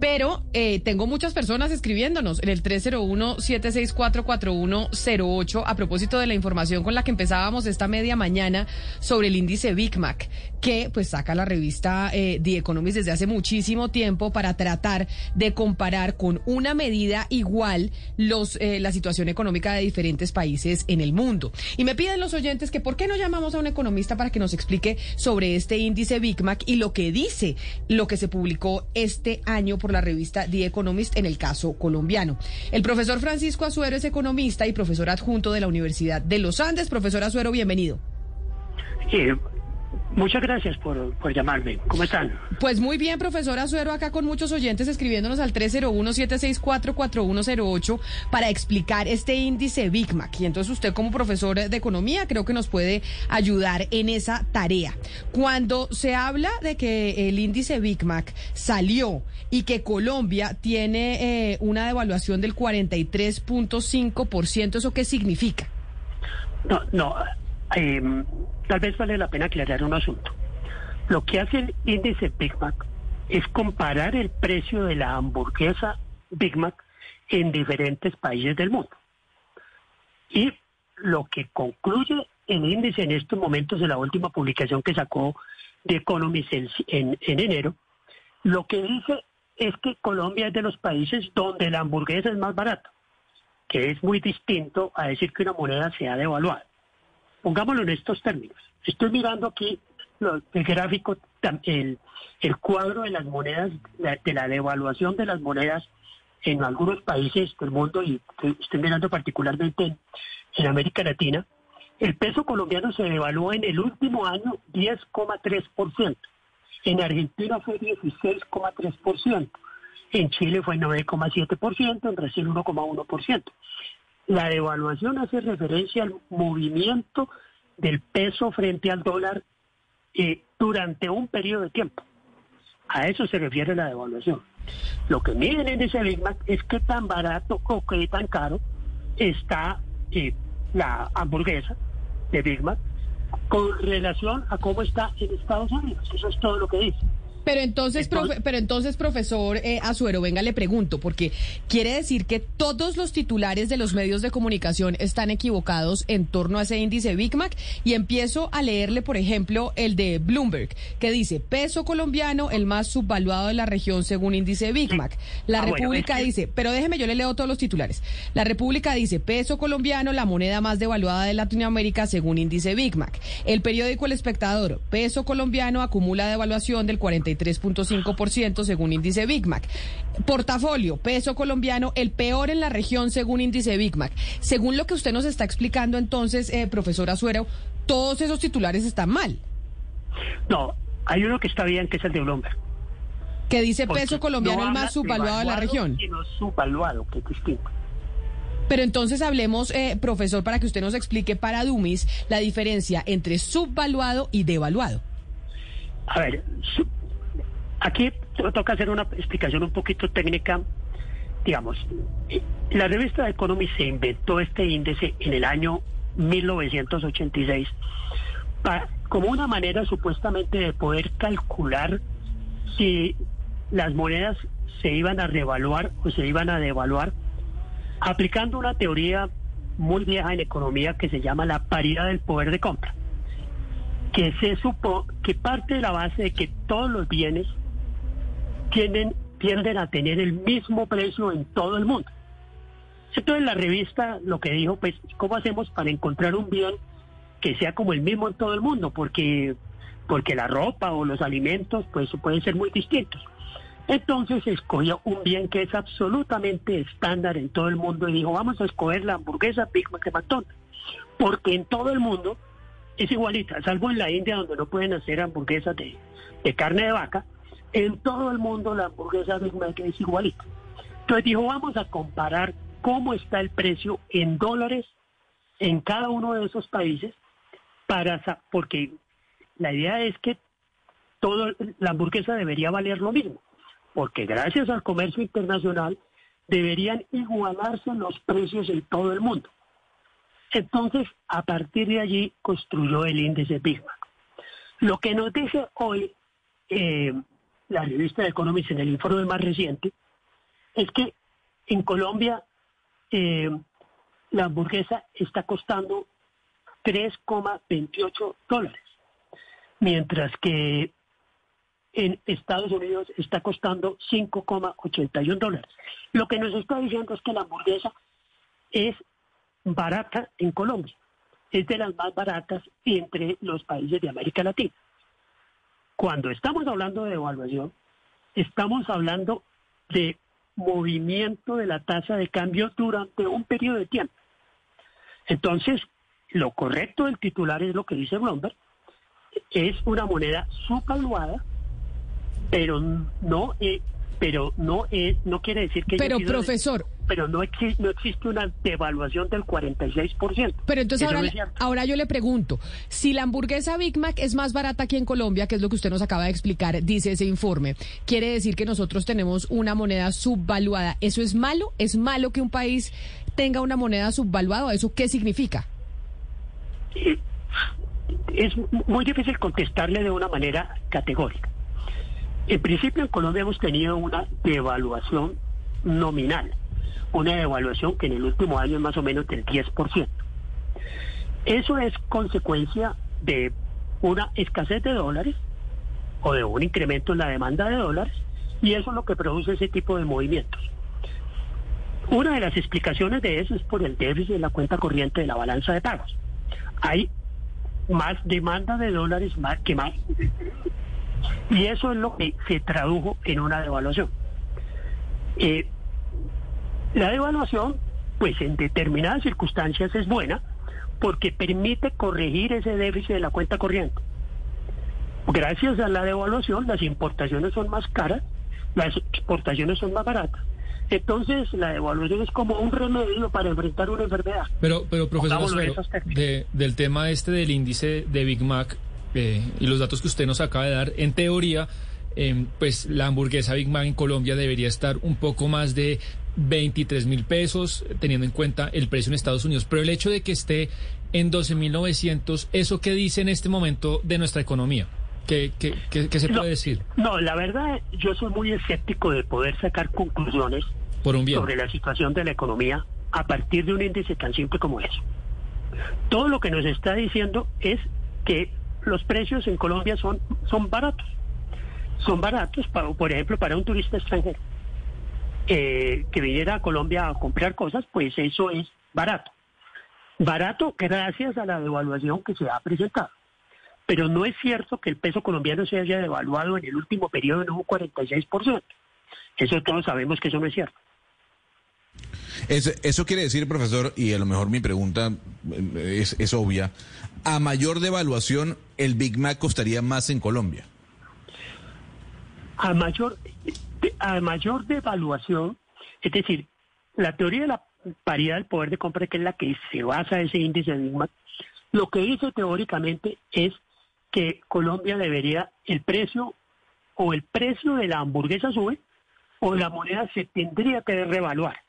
Pero eh, tengo muchas personas escribiéndonos en el 301-764-4108 a propósito de la información con la que empezábamos esta media mañana sobre el índice Big Mac, que pues saca la revista eh, The Economist desde hace muchísimo tiempo para tratar de comparar con una medida igual los, eh, la situación económica de diferentes países en el mundo. Y me piden los oyentes que por qué no llamamos a un economista para que nos explique sobre este índice Big Mac y lo que dice lo que se publicó este año la revista The Economist en el caso colombiano. El profesor Francisco Azuero es economista y profesor adjunto de la Universidad de los Andes. Profesor Azuero, bienvenido. Muchas gracias por, llamarme. ¿Cómo están? Pues muy bien, profesor Azuero, acá con muchos oyentes escribiéndonos al 301-764-4108 para explicar este índice Big Mac. Y entonces usted como profesor de economía creo que nos puede ayudar en esa tarea. Cuando se habla de que el índice Big Mac salió y que Colombia tiene eh, una devaluación del 43.5%, ¿eso qué significa? No, no. Eh, tal vez vale la pena aclarar un asunto. Lo que hace el índice Big Mac es comparar el precio de la hamburguesa Big Mac en diferentes países del mundo. Y lo que concluye el índice en estos momentos, en la última publicación que sacó de Economist en enero, lo que dice es que Colombia es de los países donde la hamburguesa es más barata, que es muy distinto a decir que una moneda se ha devaluado. Pongámoslo en estos términos. Estoy mirando aquí el gráfico, el, cuadro de las monedas, de la devaluación de las monedas en algunos países del mundo, y estoy mirando particularmente en, América Latina. El peso colombiano se devaluó en el último año 10,3%. En Argentina fue 16,3%. En Chile fue 9,7%, en Brasil 1,1%. La devaluación hace referencia al movimiento del peso frente al dólar eh, durante un periodo de tiempo. A eso se refiere la devaluación. Lo que miden en ese Big Mac es qué tan barato o qué tan caro está eh, la hamburguesa de Big Mac con relación a cómo está en Estados Unidos. Eso es todo lo que dice. Pero entonces, pero entonces, profesor eh, Azuero, venga, le pregunto, porque quiere decir que todos los titulares de los medios de comunicación están equivocados en torno a ese índice Big Mac y empiezo a leerle, por ejemplo, el de Bloomberg, que dice peso colombiano el más subvaluado de la región según índice Big Mac. La ah, República dice, pero déjeme, yo le leo todos los titulares. La República dice peso colombiano la moneda más devaluada de Latinoamérica según índice Big Mac. El periódico El Espectador, peso colombiano acumula devaluación del 43 3.5% según índice Big Mac. Portafolio, peso colombiano, el peor en la región según índice Big Mac. Según lo que usted nos está explicando entonces, eh, profesor Azuero, todos esos titulares están mal. No, hay uno que está bien, que es el de Bloomberg. Que dice peso colombiano el más subvaluado de la región. Y no subvaluado, que es distinto. Pero entonces hablemos, eh, profesor, para que usted nos explique para Dumis la diferencia entre subvaluado y devaluado. A ver, Aquí toca hacer una explicación un poquito técnica. Digamos, la revista de Economy se inventó este índice en el año 1986 como una manera supuestamente de poder calcular si las monedas se iban a revaluar o se iban a devaluar, aplicando una teoría muy vieja en economía que se llama la paridad del poder de compra, que se supo que parte de la base de que todos los bienes tienden, tienden a tener el mismo precio en todo el mundo. Entonces la revista lo que dijo, pues, ¿cómo hacemos para encontrar un bien que sea como el mismo en todo el mundo? Porque, porque la ropa o los alimentos, pues, pueden ser muy distintos. Entonces escogió un bien que es absolutamente estándar en todo el mundo y dijo, vamos a escoger la hamburguesa Big Mac de McDonald's, porque en todo el mundo es igualita, salvo en la India donde no pueden hacer hamburguesas de, de carne de vaca, en todo el mundo la hamburguesa Big Mac es igualita. Entonces dijo, vamos a comparar cómo está el precio en dólares en cada uno de esos países, para porque la idea es que todo, la hamburguesa debería valer lo mismo, porque gracias al comercio internacional deberían igualarse los precios en todo el mundo. Entonces, a partir de allí construyó el índice Big Mac. Lo que nos dice hoy eh, la revista de Economist en el informe más reciente es que en Colombia eh, la hamburguesa está costando 3,28 dólares, mientras que en Estados Unidos está costando 5,81 dólares. Lo que nos está diciendo es que la hamburguesa es barata en Colombia, es de las más baratas entre los países de América Latina. Cuando estamos hablando de devaluación, estamos hablando de movimiento de la tasa de cambio durante un periodo de tiempo. Entonces, lo correcto del titular es lo que dice Bloomberg, es una moneda subvaluada, pero no, eh, pero no, es, no quiere decir que... Pero profesor, pero no, existe, no existe una devaluación del 46%. Pero entonces ahora, ahora yo le pregunto, si la hamburguesa Big Mac es más barata aquí en Colombia, que es lo que usted nos acaba de explicar, dice ese informe, quiere decir que nosotros tenemos una moneda subvaluada. ¿Eso es malo? ¿Es malo que un país tenga una moneda subvaluada? ¿Eso qué significa? Eh, es muy difícil contestarle de una manera categórica. En principio en Colombia hemos tenido una devaluación nominal una devaluación que en el último año es más o menos del 10%. Eso es consecuencia de una escasez de dólares o de un incremento en la demanda de dólares y eso es lo que produce ese tipo de movimientos. Una de las explicaciones de eso es por el déficit de la cuenta corriente de la balanza de pagos. Hay más demanda de dólares más que más. Y eso es lo que se tradujo en una devaluación. Eh, la devaluación, pues en determinadas circunstancias es buena porque permite corregir ese déficit de la cuenta corriente. Gracias a la devaluación, las importaciones son más caras, las exportaciones son más baratas. Entonces, la devaluación es como un remedio para enfrentar una enfermedad. Pero, pero profesor, del tema este del índice de Big Mac eh, y los datos que usted nos acaba de dar, en teoría, eh, pues la hamburguesa Big Mac en Colombia debería estar un poco más de 23 mil pesos, teniendo en cuenta el precio en Estados Unidos. Pero el hecho de que esté en 12.900, ¿eso qué dice en este momento de nuestra economía? ¿Qué, qué, qué, se puede decir? No, la verdad, yo soy muy escéptico de poder sacar conclusiones sobre la situación de la economía a partir de un índice tan simple como eso. Todo lo que nos está diciendo es que los precios en Colombia son, son baratos. Son baratos, para, por ejemplo, para un turista extranjero que viniera a Colombia a comprar cosas, pues eso es barato. Barato gracias a la devaluación que se ha presentado. Pero no es cierto que el peso colombiano se haya devaluado en el último periodo en un 46%. Eso todos sabemos que eso no es cierto. eso quiere decir, profesor, y a lo mejor mi pregunta eh, es, es obvia, a mayor devaluación, ¿el Big Mac costaría más en Colombia? A mayor, a mayor devaluación, es decir, la teoría de la paridad del poder de compra, que es la que se basa ese índice de Big lo que dice teóricamente es que Colombia debería, el precio o el precio de la hamburguesa sube o la moneda se tendría que revaluar.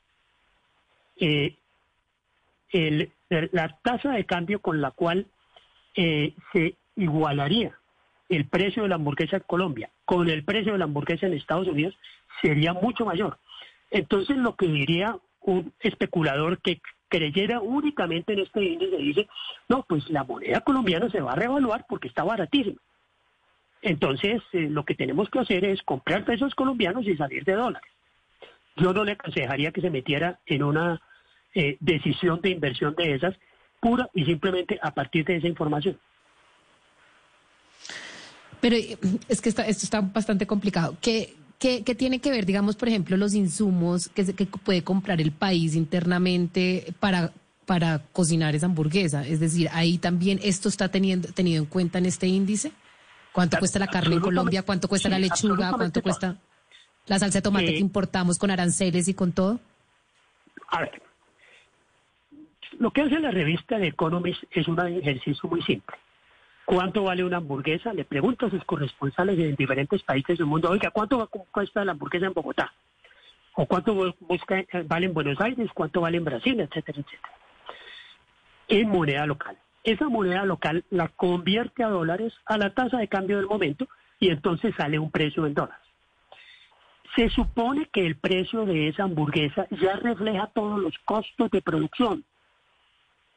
Eh, la tasa de cambio con la cual eh, se igualaría el precio de la hamburguesa en Colombia con el precio de la hamburguesa en Estados Unidos sería mucho mayor. Entonces lo que diría un especulador que creyera únicamente en este índice dice, no, pues la moneda colombiana se va a revaluar porque está baratísima. Entonces eh, lo que tenemos que hacer es comprar pesos colombianos y salir de dólares. Yo no le aconsejaría que se metiera en una eh, decisión de inversión de esas pura y simplemente a partir de esa información. Pero eh, es que esto está bastante complicado. ¿Qué, qué, tiene que ver, digamos, por ejemplo, los insumos que, que puede comprar el país internamente para, para cocinar esa hamburguesa? Es decir, ahí también esto está teniendo, tenido en cuenta en este índice. ¿Cuánto cuesta la carne en Colombia? ¿Cuánto cuesta la lechuga? ¿Cuánto cuesta la salsa de tomate que importamos con aranceles y con todo? A ver, lo que hace la revista de Economist es un ejercicio muy simple. ¿Cuánto vale una hamburguesa? Le pregunto a sus corresponsales en diferentes países del mundo, oiga, ¿cuánto cuesta la hamburguesa en Bogotá? ¿O cuánto busca, vale en Buenos Aires? ¿Cuánto vale en Brasil? Etcétera, etcétera. En moneda local. Esa moneda local la convierte a dólares a la tasa de cambio del momento y entonces sale un precio en dólares. se supone que el precio de esa hamburguesa ya refleja todos los costos de producción,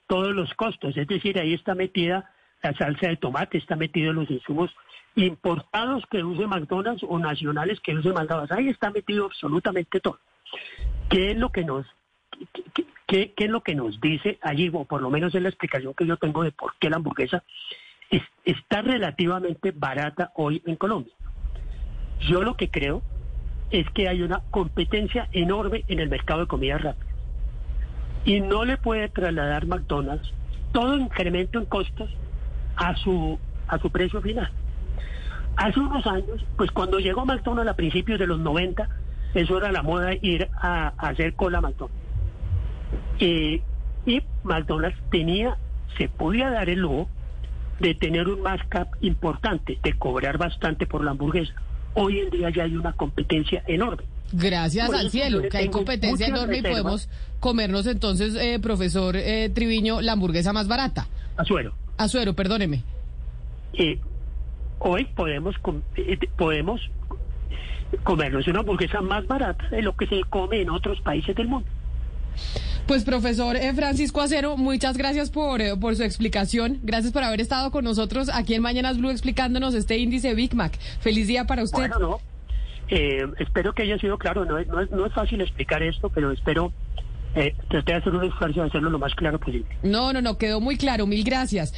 todos los costos, es decir, ahí está metida la salsa de tomate, está metido los insumos importados que use McDonald's o nacionales que use McDonald's, ahí está metido absolutamente todo. ¿Qué es lo que nos qué, es lo que nos dice allí, o por lo menos es la explicación que yo tengo de por qué la hamburguesa está relativamente barata hoy en Colombia? Yo lo que creo es que hay una competencia enorme en el mercado de comida rápida. Y no le puede trasladar McDonald's todo incremento en costos a su, a su precio final. Hace unos años, pues cuando llegó McDonald's a principios de los 90, eso era la moda ir a, hacer cola McDonald's. y McDonald's tenía, se podía dar el lujo de tener un markup importante, de cobrar bastante por la hamburguesa hoy en día ya hay una competencia enorme. Gracias al cielo, que hay competencia enorme y podemos comernos entonces, eh, profesor eh, Triviño, la hamburguesa más barata. Azuero. Azuero, perdóneme. Eh, hoy podemos, eh, podemos comernos una hamburguesa más barata de lo que se come en otros países del mundo. Pues profesor eh, Francisco Acero, muchas gracias por, eh, por su explicación. Gracias por haber estado con nosotros aquí en Mañanas Blue explicándonos este índice Big Mac. Feliz día para usted. Bueno, no. Eh, espero que haya sido claro. No es, no, es, no es fácil explicar esto, pero espero eh, tratar de hacer un esfuerzo de hacerlo lo más claro posible. No, no, no, quedó muy claro. Mil gracias.